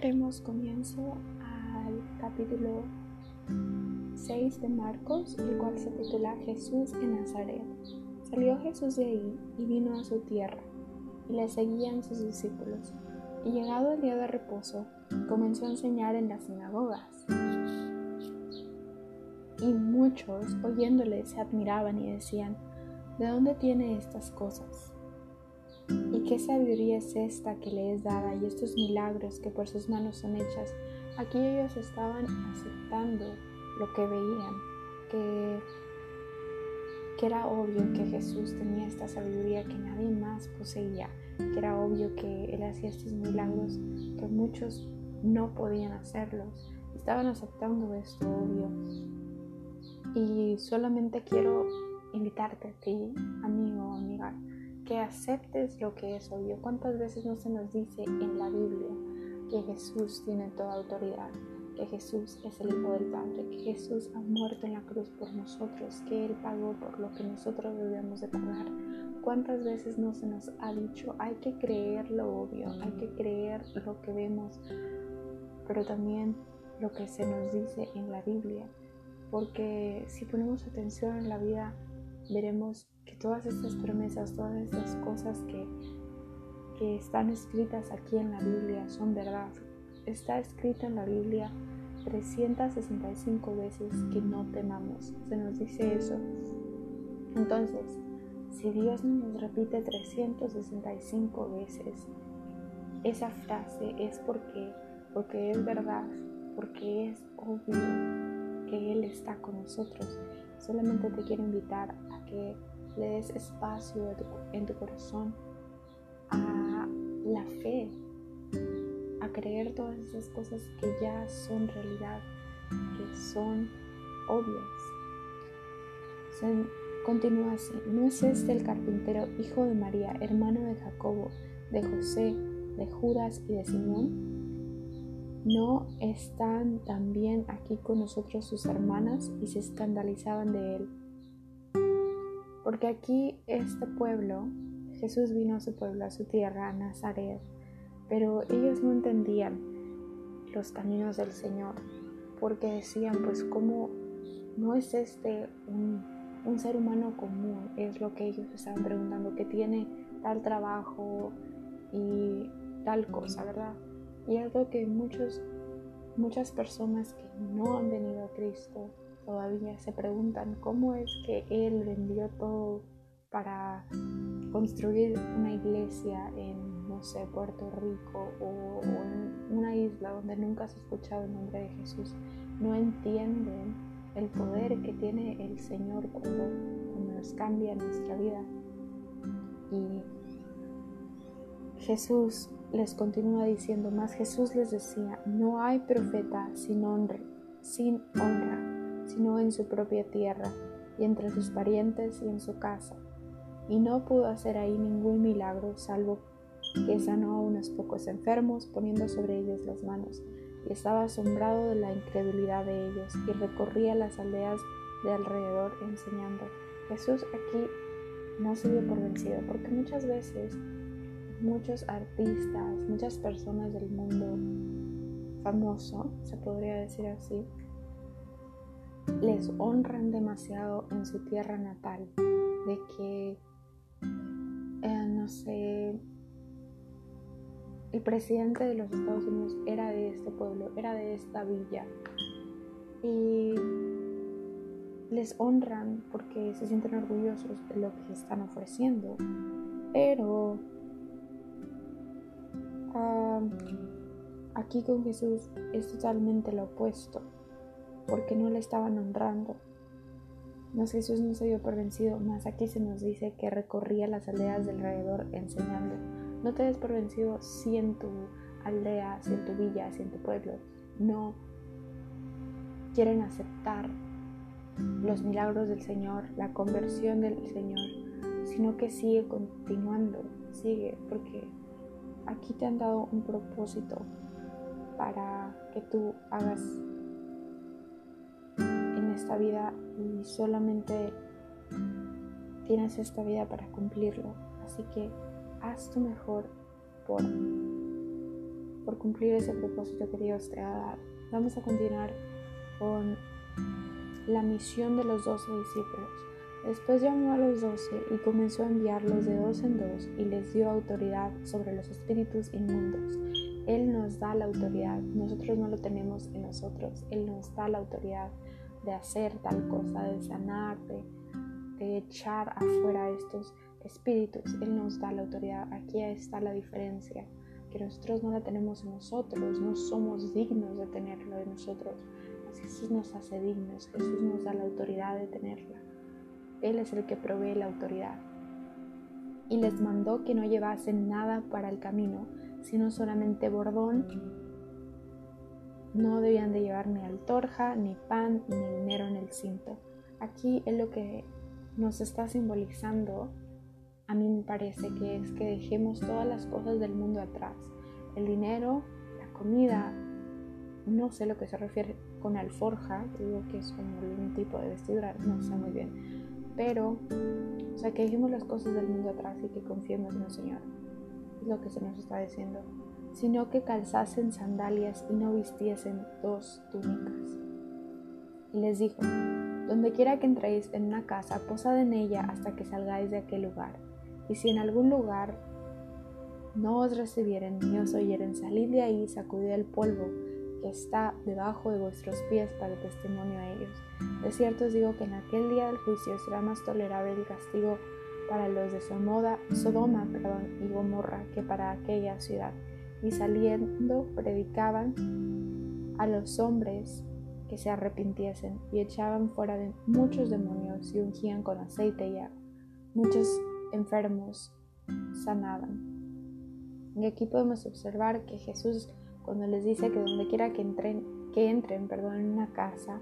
daremos comienzo al capítulo 6 de Marcos, el cual se titula Jesús en Nazaret. Salió Jesús de ahí y vino a su tierra, y le seguían sus discípulos. Y llegado el día de reposo, comenzó a enseñar en las sinagogas. Y muchos, oyéndole, se admiraban y decían, ¿de dónde tiene estas cosas? ¿Y qué sabiduría es esta que le es dada y estos milagros que por sus manos son hechas? Aquí ellos estaban aceptando lo que veían, que, que era obvio que Jesús tenía esta sabiduría que nadie más poseía, que era obvio que Él hacía estos milagros que muchos no podían hacerlos. Estaban aceptando esto obvio. Y solamente quiero invitarte a ti, amigo o amiga, que aceptes lo que es obvio. ¿Cuántas veces no se nos dice en la Biblia que Jesús tiene toda autoridad? Que Jesús es el Hijo del Padre, que Jesús ha muerto en la cruz por nosotros, que Él pagó por lo que nosotros debemos de pagar. ¿Cuántas veces no se nos ha dicho hay que creer lo obvio, hay que creer lo que vemos, pero también lo que se nos dice en la Biblia? Porque si ponemos atención en la vida, veremos que todas estas promesas, todas estas cosas que, que están escritas aquí en la Biblia son verdad. Está escrito en la Biblia 365 veces que no temamos. Se nos dice eso. Entonces, si Dios nos repite 365 veces esa frase es porque, porque es verdad, porque es obvio que Él está con nosotros. Solamente te quiero invitar a que le des espacio en tu corazón a la fe, a creer todas esas cosas que ya son realidad, que son obvias. continúa así, ¿no es este el carpintero, hijo de María, hermano de Jacobo, de José, de Judas y de Simón? ¿No están también aquí con nosotros sus hermanas? Y se escandalizaban de él. Porque aquí este pueblo, Jesús vino a su pueblo, a su tierra, a Nazaret, pero ellos no entendían los caminos del Señor, porque decían, pues, ¿cómo no es este un, un ser humano común? Es lo que ellos estaban preguntando, que tiene tal trabajo y tal cosa, ¿verdad? Y algo que muchos, muchas personas que no han venido a Cristo todavía se preguntan cómo es que Él vendió todo para construir una iglesia en, no sé, Puerto Rico o, en una isla donde nunca se ha escuchado el nombre de Jesús. No entienden el poder que tiene el Señor cuando, cuando nos cambia nuestra vida. Y Jesús les continúa diciendo más, Jesús les decía, no hay profeta sin honra, sin honra sino en su propia tierra, y entre sus parientes y en su casa. Y no pudo hacer ahí ningún milagro, salvo que sanó a unos pocos enfermos, poniendo sobre ellos las manos, y estaba asombrado de la incredulidad de ellos, y recorría las aldeas de alrededor enseñando. Jesús aquí no se dio por vencido, porque muchas veces muchos artistas, muchas personas del mundo famoso, se podría decir así, les honran demasiado en su tierra natal, de que, eh, no sé, el presidente de los Estados Unidos era de este pueblo, era de esta villa. Y les honran porque se sienten orgullosos de lo que están ofreciendo. Pero aquí con Jesús es totalmente lo opuesto porque no le estaban honrando. No, Jesús no se dio por vencido, más aquí se nos dice que recorría las aldeas del alrededor enseñando. No te des por vencido si en tu aldea, si en tu villa, si en tu pueblo no quieren aceptar los milagros del Señor, la conversión del Señor, sino que sigue continuando, sigue, porque aquí te han dado un propósito para que tú hagas vida y solamente tienes esta vida para cumplirlo. Así que haz tu mejor por, por cumplir ese propósito que Dios te ha dado. Vamos a continuar con la misión de los doce discípulos. Después llamó a los doce y comenzó a enviarlos de dos en dos y les dio autoridad sobre los espíritus inmundos. Él nos da la autoridad, nosotros no lo tenemos en nosotros, Él nos da la autoridad de hacer tal cosa, de sanar, de, de echar afuera estos espíritus. Él nos da la autoridad. Aquí está la diferencia, que nosotros no la tenemos en nosotros, no somos dignos de tenerlo en nosotros. Jesús nos hace dignos, Jesús nos da la autoridad de tenerla. Él es el que provee la autoridad. Y les mandó que no llevasen nada para el camino, sino solamente bordón. No debían de llevar ni altorja, ni pan, ni dinero en el cinto. Aquí es lo que nos está simbolizando a mí me parece que es que dejemos todas las cosas del mundo atrás. El dinero, la comida, no sé lo que se refiere con alforja, digo que es como algún tipo de vestidura, no sé muy bien. Pero, o sea, que dejemos las cosas del mundo atrás y que confiemos en el Señor. Es lo que se nos está diciendo. Sino que calzasen sandalias y no vistiesen dos túnicas. Y les dijo, donde quiera que entréis en una casa, posad en ella hasta que salgáis de aquel lugar y si en algún lugar no os recibieren ni os oyeren, salid de ahí, sacudid el polvo que está debajo de vuestros pies para testimonio a ellos. De cierto os digo que en aquel día del juicio será más tolerable el castigo para los de Somoda, Sodoma perdón, y Gomorra que para aquella ciudad. Y saliendo predicaban a los hombres que se arrepintiesen y echaban fuera de muchos demonios y ungían con aceite y agua. Muchos enfermos sanaban. Y aquí podemos observar que Jesús cuando les dice que donde quiera que entren, que entren perdón, en una casa,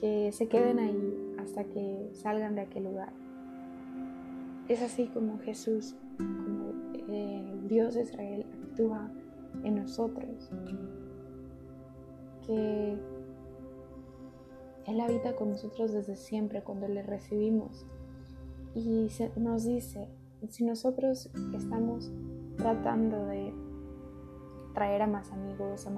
que se queden ahí hasta que salgan de aquel lugar. Es así como Jesús, como el Dios de Israel actúa en nosotros. Que Él habita con nosotros desde siempre cuando le recibimos y nos dice, si nosotros estamos tratando de traer a más amigos, a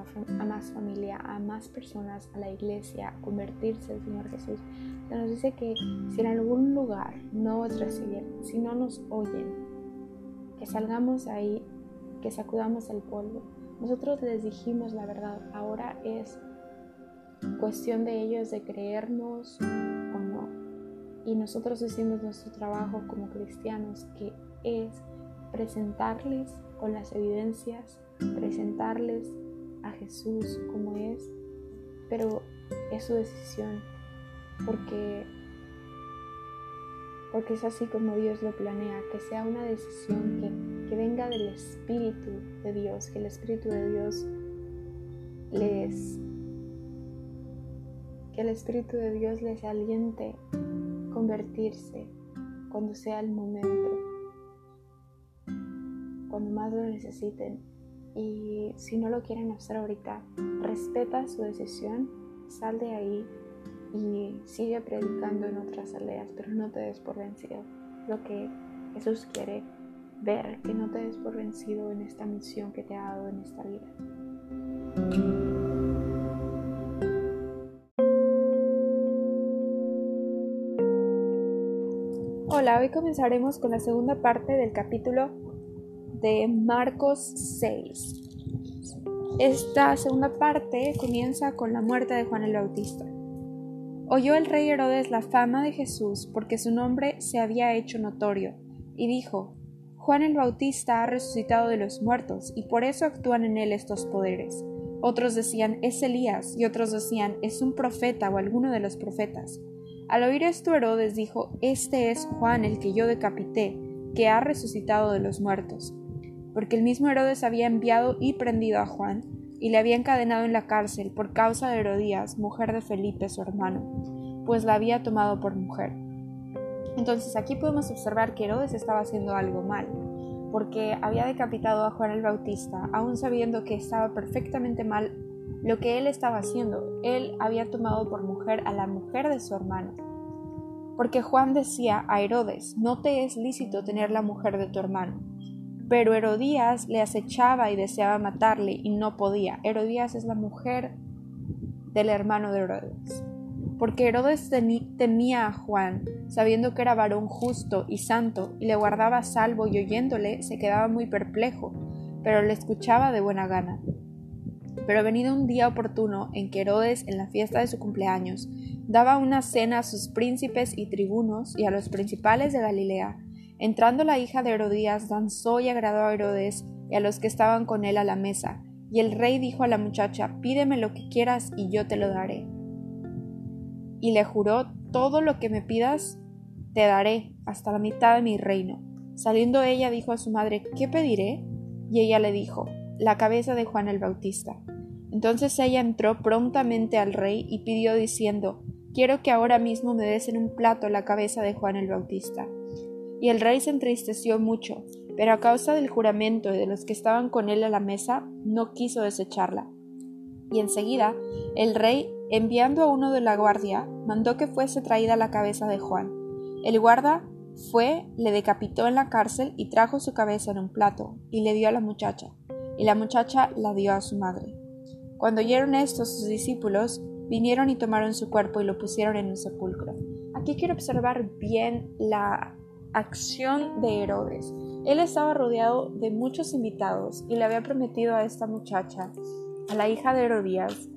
más, familia, a más personas a la iglesia, a convertirse al Señor Jesús, se nos dice que si en algún lugar no os reciben, si no nos oyen, que salgamos ahí, sacudamos el polvo. Nosotros les dijimos la verdad, ahora es cuestión de ellos de creernos y nosotros hicimos nuestro trabajo como cristianos, que es presentarles con las evidencias, presentarles a Jesús como es, pero es su decisión, porque, porque es así como Dios lo planea, que sea una decisión que, venga del Espíritu de Dios, que el Espíritu de Dios les que el Espíritu de Dios les aliente convertirse cuando sea el momento, cuando más lo necesiten. Y si no lo quieren hacer ahorita, respeta su decisión, sal de ahí y sigue predicando en otras aldeas, pero no te des por vencido. Lo que Jesús quiere ver, que no te des por vencido en esta misión que te ha dado en esta vida. Hola, hoy comenzaremos con la segunda parte del capítulo de Marcos 6. Esta segunda parte comienza con la muerte de Juan el Bautista. Oyó el rey Herodes la fama de Jesús porque su nombre se había hecho notorio, y dijo, Juan el Bautista ha resucitado de los muertos, y por eso actúan en él estos poderes. Otros decían, es Elías, y otros decían, es un profeta o alguno de los profetas. Al oír esto Herodes dijo, Este es Juan el que yo decapité, que ha resucitado de los muertos. Porque el mismo Herodes había enviado y prendido a Juan, y le había encadenado en la cárcel por causa de Herodías, mujer de Felipe su hermano, pues la había tomado por mujer. Entonces aquí podemos observar que Herodes estaba haciendo algo mal, porque había decapitado a Juan el Bautista, aun sabiendo que estaba perfectamente mal lo que él estaba haciendo. Él había tomado por mujer a la mujer de su hermano. Porque Juan decía a Herodes, no te es lícito tener la mujer de tu hermano. Pero Herodías le acechaba y deseaba matarle y no podía. Herodías es la mujer del hermano de Herodes. Porque Herodes temía a Juan, sabiendo que era varón justo y santo, y le guardaba salvo y oyéndole se quedaba muy perplejo, pero le escuchaba de buena gana. Pero venido un día oportuno en que Herodes, en la fiesta de su cumpleaños, daba una cena a sus príncipes y tribunos y a los principales de Galilea, entrando la hija de Herodías danzó y agradó a Herodes y a los que estaban con él a la mesa, y el rey dijo a la muchacha, pídeme lo que quieras y yo te lo daré. Y le juró, todo lo que me pidas te daré, hasta la mitad de mi reino. Saliendo ella dijo a su madre, ¿qué pediré? Y ella le dijo, la cabeza de Juan el Bautista. Entonces ella entró prontamente al rey y pidió diciendo, Quiero que ahora mismo me des en un plato la cabeza de Juan el Bautista. Y el rey se entristeció mucho, pero a causa del juramento de los que estaban con él a la mesa, no quiso desecharla. Y enseguida el rey, enviando a uno de la guardia, mandó que fuese traída la cabeza de Juan. El guarda fue, le decapitó en la cárcel y trajo su cabeza en un plato, y le dio a la muchacha, y la muchacha la dio a su madre. Cuando oyeron esto sus discípulos, vinieron y tomaron su cuerpo y lo pusieron en un sepulcro. Aquí quiero observar bien la acción de Herodes. Él estaba rodeado de muchos invitados y le había prometido a esta muchacha, a la hija de Herodías,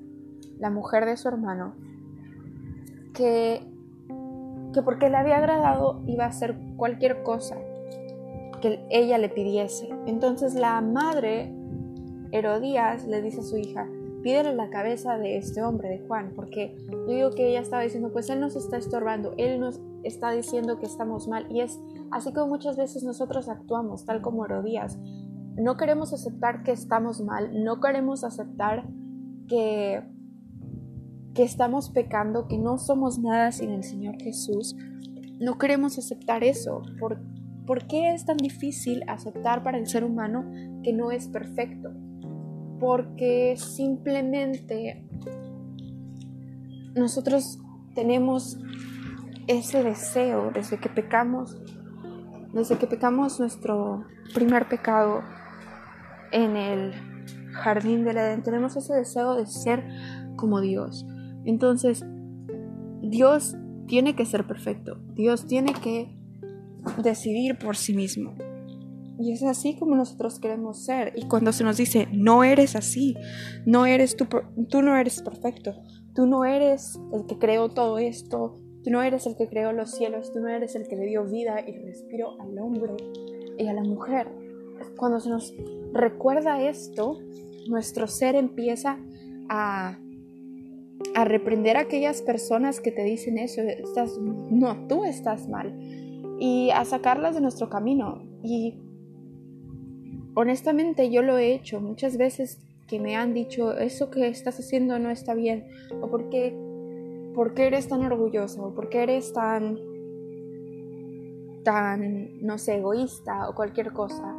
la mujer de su hermano, que, que porque le había agradado iba a hacer cualquier cosa que ella le pidiese. Entonces la madre Herodías le dice a su hija, pídele la cabeza de este hombre, de Juan, porque yo digo que ella estaba diciendo, pues él nos está estorbando, él nos está diciendo que estamos mal, y es así como muchas veces nosotros actuamos, tal como Herodías. No queremos aceptar que estamos mal, no queremos aceptar que, que estamos pecando, que no somos nada sin el Señor Jesús. No queremos aceptar eso. ¿Por, ¿Por qué es tan difícil aceptar para el ser humano que no es perfecto? porque simplemente nosotros tenemos ese deseo desde que pecamos, desde que pecamos nuestro primer pecado en el jardín del Edén, tenemos ese deseo de ser como Dios. Entonces, Dios tiene que ser perfecto, Dios tiene que decidir por sí mismo. Y es así como nosotros queremos ser. Y cuando se nos dice, no eres así, no eres tú, tú no eres perfecto, tú no eres el que creó todo esto, tú no eres el que creó los cielos, tú no eres el que le dio vida y respiro al hombre y a la mujer. Cuando se nos recuerda esto, nuestro ser empieza a, a reprender a aquellas personas que te dicen eso, estás, no, tú estás mal, y a sacarlas de nuestro camino. Y honestamente yo lo he hecho muchas veces que me han dicho eso que estás haciendo no está bien o por qué, por qué eres tan orgulloso o por qué eres tan tan no sé egoísta o cualquier cosa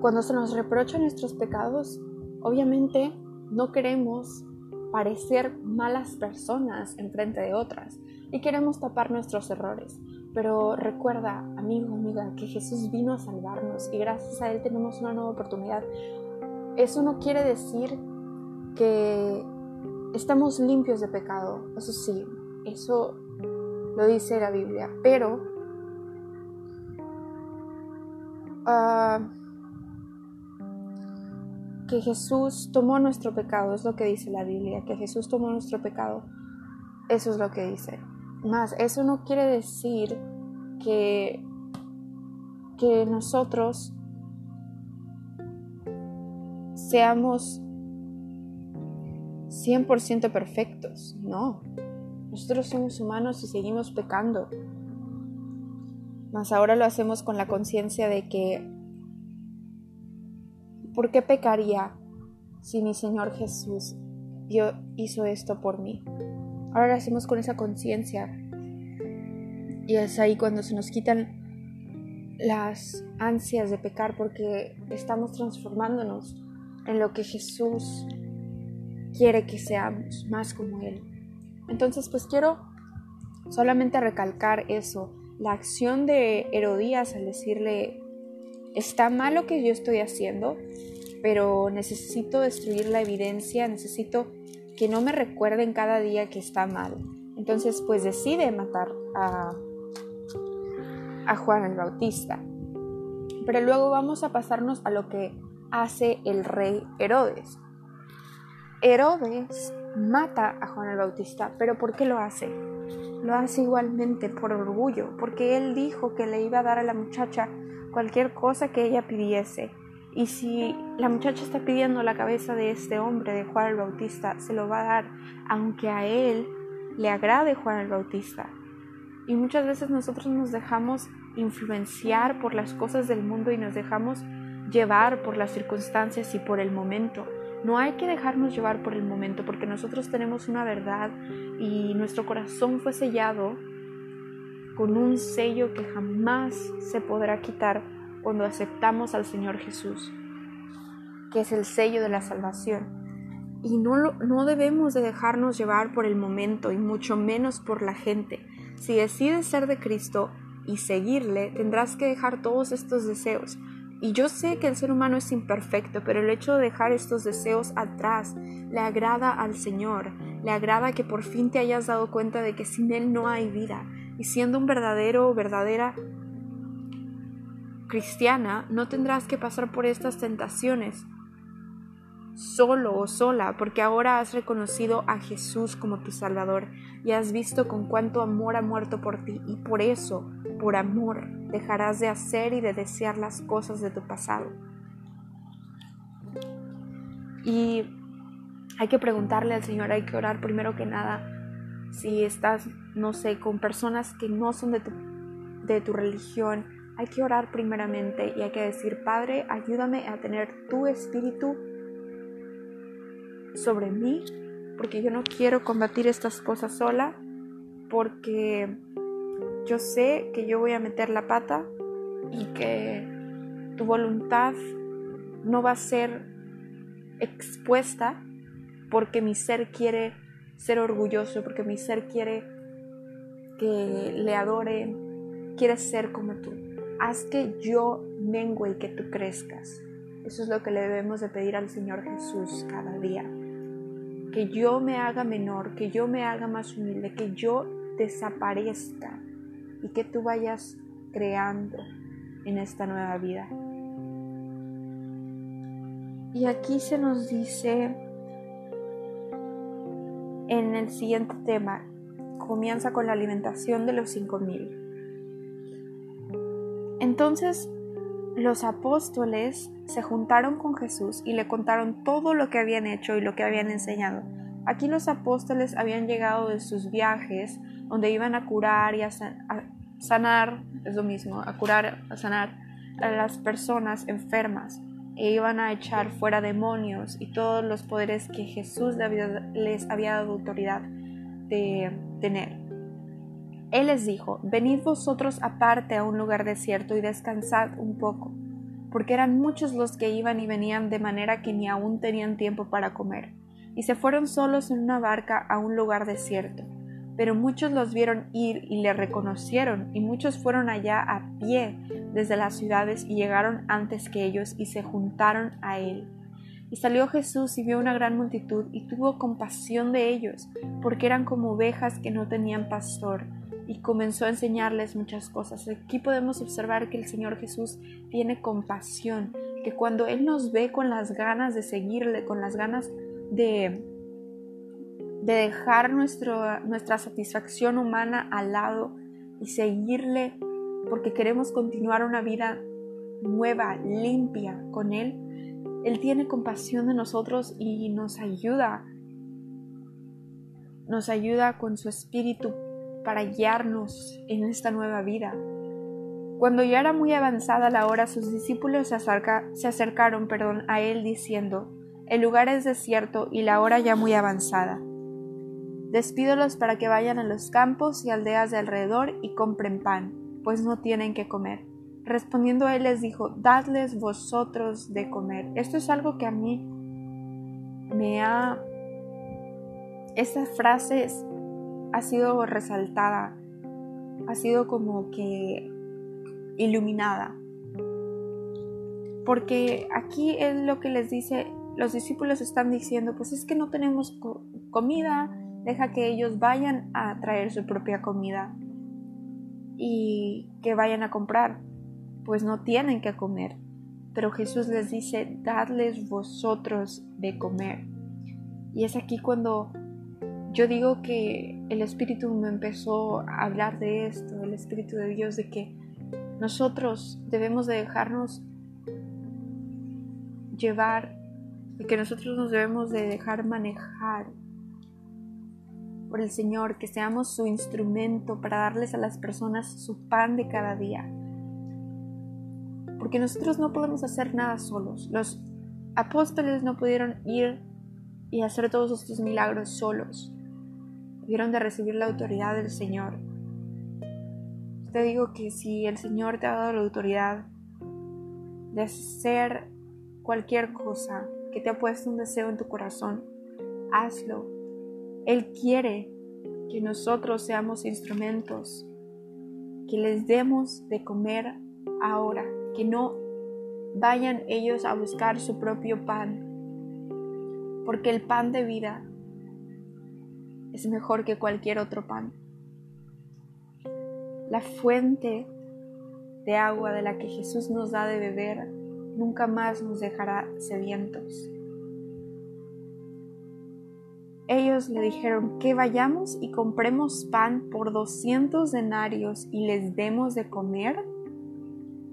cuando se nos reprocha nuestros pecados obviamente no queremos parecer malas personas en frente de otras y queremos tapar nuestros errores. Pero recuerda, amigo, amiga, que Jesús vino a salvarnos y gracias a Él tenemos una nueva oportunidad. Eso no quiere decir que estamos limpios de pecado, eso sí, eso lo dice la Biblia, pero uh, que Jesús tomó nuestro pecado, es lo que dice la Biblia, que Jesús tomó nuestro pecado, eso es lo que dice. Más, eso no quiere decir que, que nosotros seamos 100% perfectos, no. Nosotros somos humanos y seguimos pecando. Mas ahora lo hacemos con la conciencia de que, ¿por qué pecaría si mi Señor Jesús hizo esto por mí? Ahora lo hacemos con esa conciencia. Y es ahí cuando se nos quitan las ansias de pecar porque estamos transformándonos en lo que Jesús quiere que seamos, más como Él. Entonces, pues quiero solamente recalcar eso, la acción de Herodías al decirle está mal lo que yo estoy haciendo, pero necesito destruir la evidencia, necesito que no me recuerden cada día que está mal. Entonces, pues decide matar a, a Juan el Bautista. Pero luego vamos a pasarnos a lo que hace el rey Herodes. Herodes mata a Juan el Bautista, pero ¿por qué lo hace? Lo hace igualmente por orgullo, porque él dijo que le iba a dar a la muchacha cualquier cosa que ella pidiese. Y si la muchacha está pidiendo la cabeza de este hombre, de Juan el Bautista, se lo va a dar, aunque a él le agrade Juan el Bautista. Y muchas veces nosotros nos dejamos influenciar por las cosas del mundo y nos dejamos llevar por las circunstancias y por el momento. No hay que dejarnos llevar por el momento porque nosotros tenemos una verdad y nuestro corazón fue sellado con un sello que jamás se podrá quitar cuando aceptamos al Señor Jesús, que es el sello de la salvación. Y no, no debemos de dejarnos llevar por el momento y mucho menos por la gente. Si decides ser de Cristo y seguirle, tendrás que dejar todos estos deseos. Y yo sé que el ser humano es imperfecto, pero el hecho de dejar estos deseos atrás le agrada al Señor, le agrada que por fin te hayas dado cuenta de que sin Él no hay vida. Y siendo un verdadero o verdadera cristiana, no tendrás que pasar por estas tentaciones solo o sola, porque ahora has reconocido a Jesús como tu Salvador y has visto con cuánto amor ha muerto por ti y por eso, por amor, dejarás de hacer y de desear las cosas de tu pasado. Y hay que preguntarle al Señor, hay que orar primero que nada si estás, no sé, con personas que no son de tu, de tu religión, hay que orar primeramente y hay que decir, Padre, ayúdame a tener tu espíritu sobre mí, porque yo no quiero combatir estas cosas sola, porque yo sé que yo voy a meter la pata y que tu voluntad no va a ser expuesta porque mi ser quiere ser orgulloso, porque mi ser quiere que le adore, quiere ser como tú. Haz que yo mengue y que tú crezcas. Eso es lo que le debemos de pedir al Señor Jesús cada día que yo me haga menor, que yo me haga más humilde, que yo desaparezca y que tú vayas creando en esta nueva vida. Y aquí se nos dice en el siguiente tema, comienza con la alimentación de los cinco mil. Entonces los apóstoles se juntaron con Jesús y le contaron todo lo que habían hecho y lo que habían enseñado. Aquí los apóstoles habían llegado de sus viajes donde iban a curar y a sanar, es lo mismo, a curar, a sanar a las personas enfermas e iban a echar fuera demonios y todos los poderes que Jesús les había dado autoridad de tener. Él les dijo, venid vosotros aparte a un lugar desierto y descansad un poco, porque eran muchos los que iban y venían de manera que ni aún tenían tiempo para comer, y se fueron solos en una barca a un lugar desierto. Pero muchos los vieron ir y le reconocieron, y muchos fueron allá a pie desde las ciudades y llegaron antes que ellos y se juntaron a él. Y salió Jesús y vio una gran multitud y tuvo compasión de ellos, porque eran como ovejas que no tenían pastor y comenzó a enseñarles muchas cosas. Aquí podemos observar que el Señor Jesús tiene compasión, que cuando Él nos ve con las ganas de seguirle, con las ganas de, de dejar nuestro, nuestra satisfacción humana al lado y seguirle porque queremos continuar una vida nueva, limpia con Él, Él tiene compasión de nosotros y nos ayuda, nos ayuda con su espíritu para guiarnos en esta nueva vida. Cuando ya era muy avanzada la hora, sus discípulos se, se acercaron perdón, a él diciendo, El lugar es desierto y la hora ya muy avanzada. Despídolos para que vayan a los campos y aldeas de alrededor y compren pan, pues no tienen que comer. Respondiendo él les dijo, Dadles vosotros de comer. Esto es algo que a mí me ha... Estas frases ha sido resaltada, ha sido como que iluminada. Porque aquí es lo que les dice, los discípulos están diciendo, pues es que no tenemos comida, deja que ellos vayan a traer su propia comida y que vayan a comprar, pues no tienen que comer. Pero Jesús les dice, dadles vosotros de comer. Y es aquí cuando yo digo que el Espíritu me empezó a hablar de esto, el Espíritu de Dios, de que nosotros debemos de dejarnos llevar, de que nosotros nos debemos de dejar manejar por el Señor, que seamos su instrumento para darles a las personas su pan de cada día. Porque nosotros no podemos hacer nada solos. Los apóstoles no pudieron ir y hacer todos estos milagros solos. Tuvieron de recibir la autoridad del Señor. Te digo que si el Señor te ha dado la autoridad de hacer cualquier cosa, que te ha puesto un deseo en tu corazón, hazlo él quiere que nosotros seamos instrumentos, que les demos de comer ahora, que no vayan ellos a buscar su propio pan, porque el pan de vida es mejor que cualquier otro pan. La fuente de agua de la que Jesús nos da de beber nunca más nos dejará sedientos. Ellos le dijeron que vayamos y compremos pan por doscientos denarios y les demos de comer.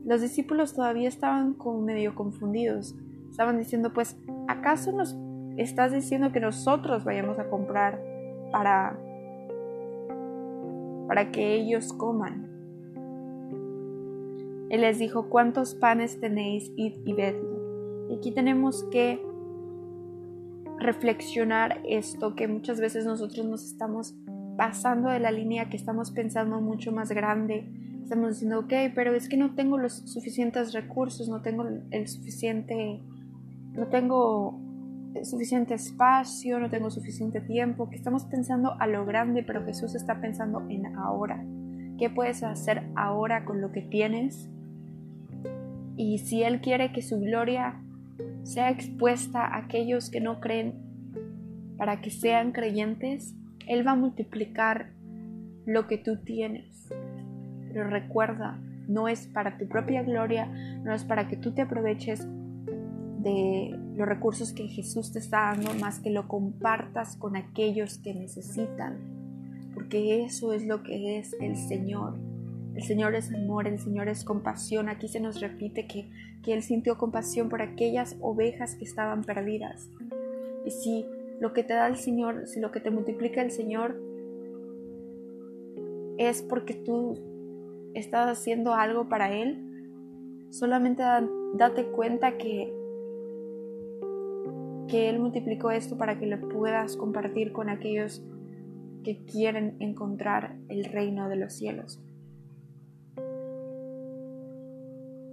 Los discípulos todavía estaban medio confundidos. Estaban diciendo, pues, ¿acaso nos estás diciendo que nosotros vayamos a comprar para para que ellos coman? Él les dijo, ¿cuántos panes tenéis? Id y vedlo. Y aquí tenemos que reflexionar esto, que muchas veces nosotros nos estamos pasando de la línea, que estamos pensando mucho más grande. Estamos diciendo, ok, pero es que no tengo los suficientes recursos, no tengo el suficiente, no tengo suficiente espacio, no tengo suficiente tiempo, que estamos pensando a lo grande, pero Jesús está pensando en ahora. ¿Qué puedes hacer ahora con lo que tienes? Y si Él quiere que su gloria sea expuesta a aquellos que no creen para que sean creyentes, Él va a multiplicar lo que tú tienes. Pero recuerda, no es para tu propia gloria, no es para que tú te aproveches de los recursos que Jesús te está dando, más que lo compartas con aquellos que necesitan, porque eso es lo que es el Señor. El Señor es amor, el Señor es compasión. Aquí se nos repite que, que Él sintió compasión por aquellas ovejas que estaban perdidas. Y si lo que te da el Señor, si lo que te multiplica el Señor es porque tú estás haciendo algo para Él, solamente date cuenta que, que Él multiplicó esto para que lo puedas compartir con aquellos que quieren encontrar el reino de los cielos.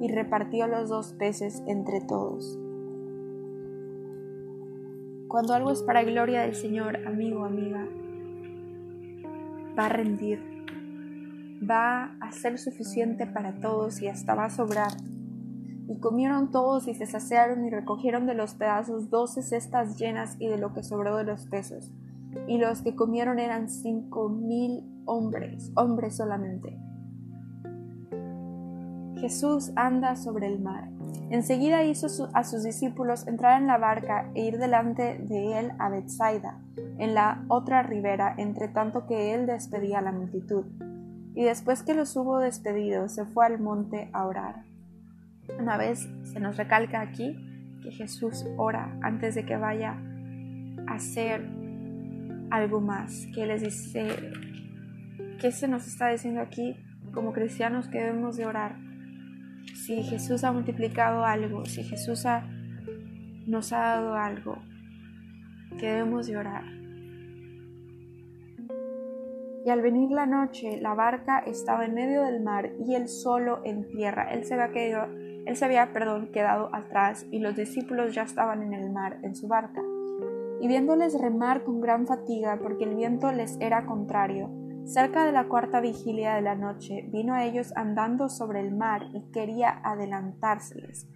y repartió los dos peces entre todos. Cuando algo es para gloria del Señor, amigo, amiga, va a rendir, va a ser suficiente para todos y hasta va a sobrar. Y comieron todos y se saciaron y recogieron de los pedazos doce cestas llenas y de lo que sobró de los peces. Y los que comieron eran cinco mil hombres, hombres solamente. Jesús anda sobre el mar. Enseguida hizo a sus discípulos entrar en la barca e ir delante de él a Bethsaida, en la otra ribera, entre tanto que él despedía a la multitud. Y después que los hubo despedido, se fue al monte a orar. Una vez se nos recalca aquí que Jesús ora antes de que vaya a hacer algo más, que les dice, ¿qué se nos está diciendo aquí como cristianos que debemos de orar? Si Jesús ha multiplicado algo, si Jesús ha, nos ha dado algo que debemos llorar. Y al venir la noche, la barca estaba en medio del mar y él solo en tierra. Él se había quedado, él se había, perdón, quedado atrás y los discípulos ya estaban en el mar, en su barca. Y viéndoles remar con gran fatiga, porque el viento les era contrario, cerca de la cuarta vigilia de la noche, vino a ellos andando sobre el mar y quería adelantárseles.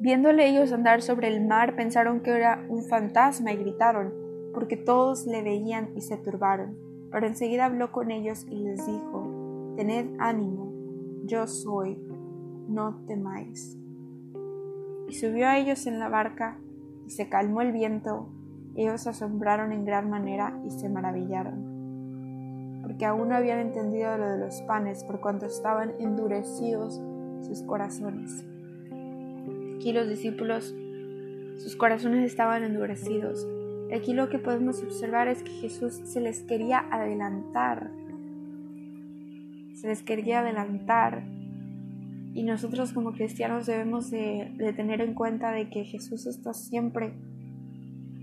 Viéndole ellos andar sobre el mar, pensaron que era un fantasma y gritaron porque todos le veían y se turbaron. Pero enseguida habló con ellos y les dijo, Tened ánimo, yo soy, no temáis. Y subió a ellos en la barca, y se calmó el viento, ellos se asombraron en gran manera y se maravillaron, porque aún no habían entendido lo de los panes, por cuanto estaban endurecidos sus corazones. Aquí los discípulos, sus corazones estaban endurecidos, Aquí lo que podemos observar es que Jesús se les quería adelantar. Se les quería adelantar. Y nosotros como cristianos debemos de, tener en cuenta de que Jesús está siempre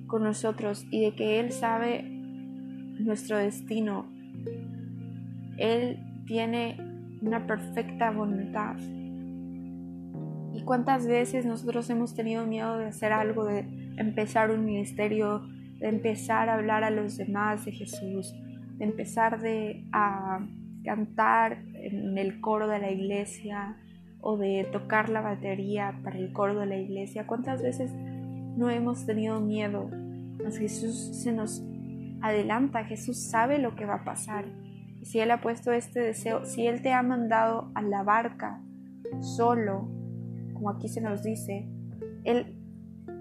con nosotros y de que Él sabe nuestro destino. Él tiene una perfecta voluntad. ¿Y cuántas veces nosotros hemos tenido miedo de hacer algo, de empezar un ministerio, de empezar a hablar a los demás de Jesús, de empezar de, a cantar en el coro de la iglesia o de tocar la batería para el coro de la iglesia. ¿Cuántas veces no hemos tenido miedo? Jesús se nos adelanta, Jesús sabe lo que va a pasar. Y si Él ha puesto este deseo, si Él te ha mandado a la barca solo, como aquí se nos dice, Él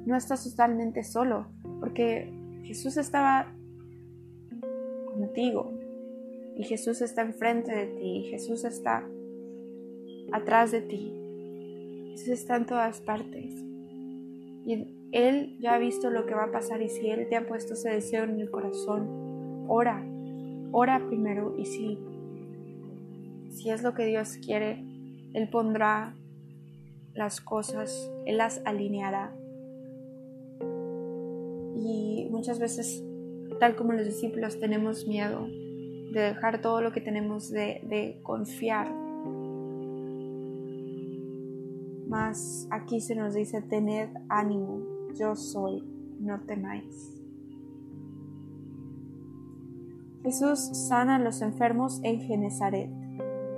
no está totalmente solo, porque Jesús estaba contigo y Jesús está enfrente de ti, y Jesús está atrás de ti, Jesús está en todas partes. Él ya ha visto lo que va a pasar y si Él te ha puesto ese deseo en el corazón, ora, ora primero y si, si es lo que Dios quiere, Él pondrá las cosas, Él las alineará y muchas veces, tal como los discípulos, tenemos miedo de dejar todo lo que tenemos, de, confiar. Mas aquí se nos dice, tened ánimo, yo soy, no temáis. Jesús sana a los enfermos en Genezaret.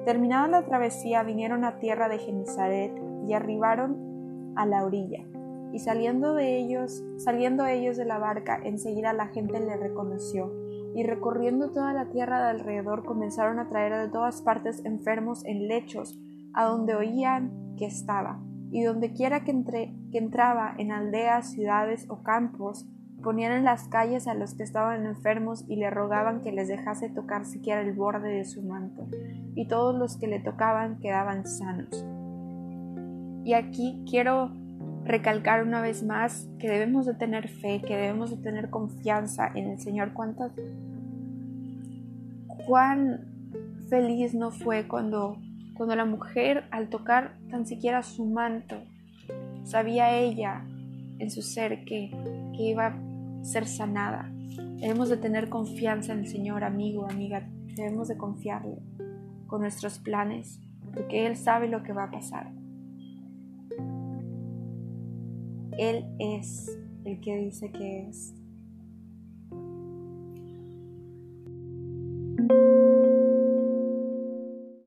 Terminada la travesía, vinieron a tierra de Genezaret y arribaron a la orilla y saliendo de ellos, saliendo ellos de la barca, enseguida la gente le reconoció, y recorriendo toda la tierra de alrededor comenzaron a traer de todas partes enfermos en lechos, a donde oían que estaba, y donde quiera que, que entraba, en aldeas, ciudades o campos, ponían en las calles a los que estaban enfermos y le rogaban que les dejase tocar siquiera el borde de su manto, y todos los que le tocaban quedaban sanos. Y aquí quiero recalcar una vez más que debemos de tener fe, que debemos de tener confianza en el Señor. ¿Cuántas, cuán feliz no fue cuando, cuando la mujer al tocar tan siquiera su manto, sabía ella en su ser que, que iba a ser sanada. Debemos de tener confianza en el Señor, amigo, amiga. Debemos de confiarle con nuestros planes, porque Él sabe lo que va a pasar. Él es el que dice que es.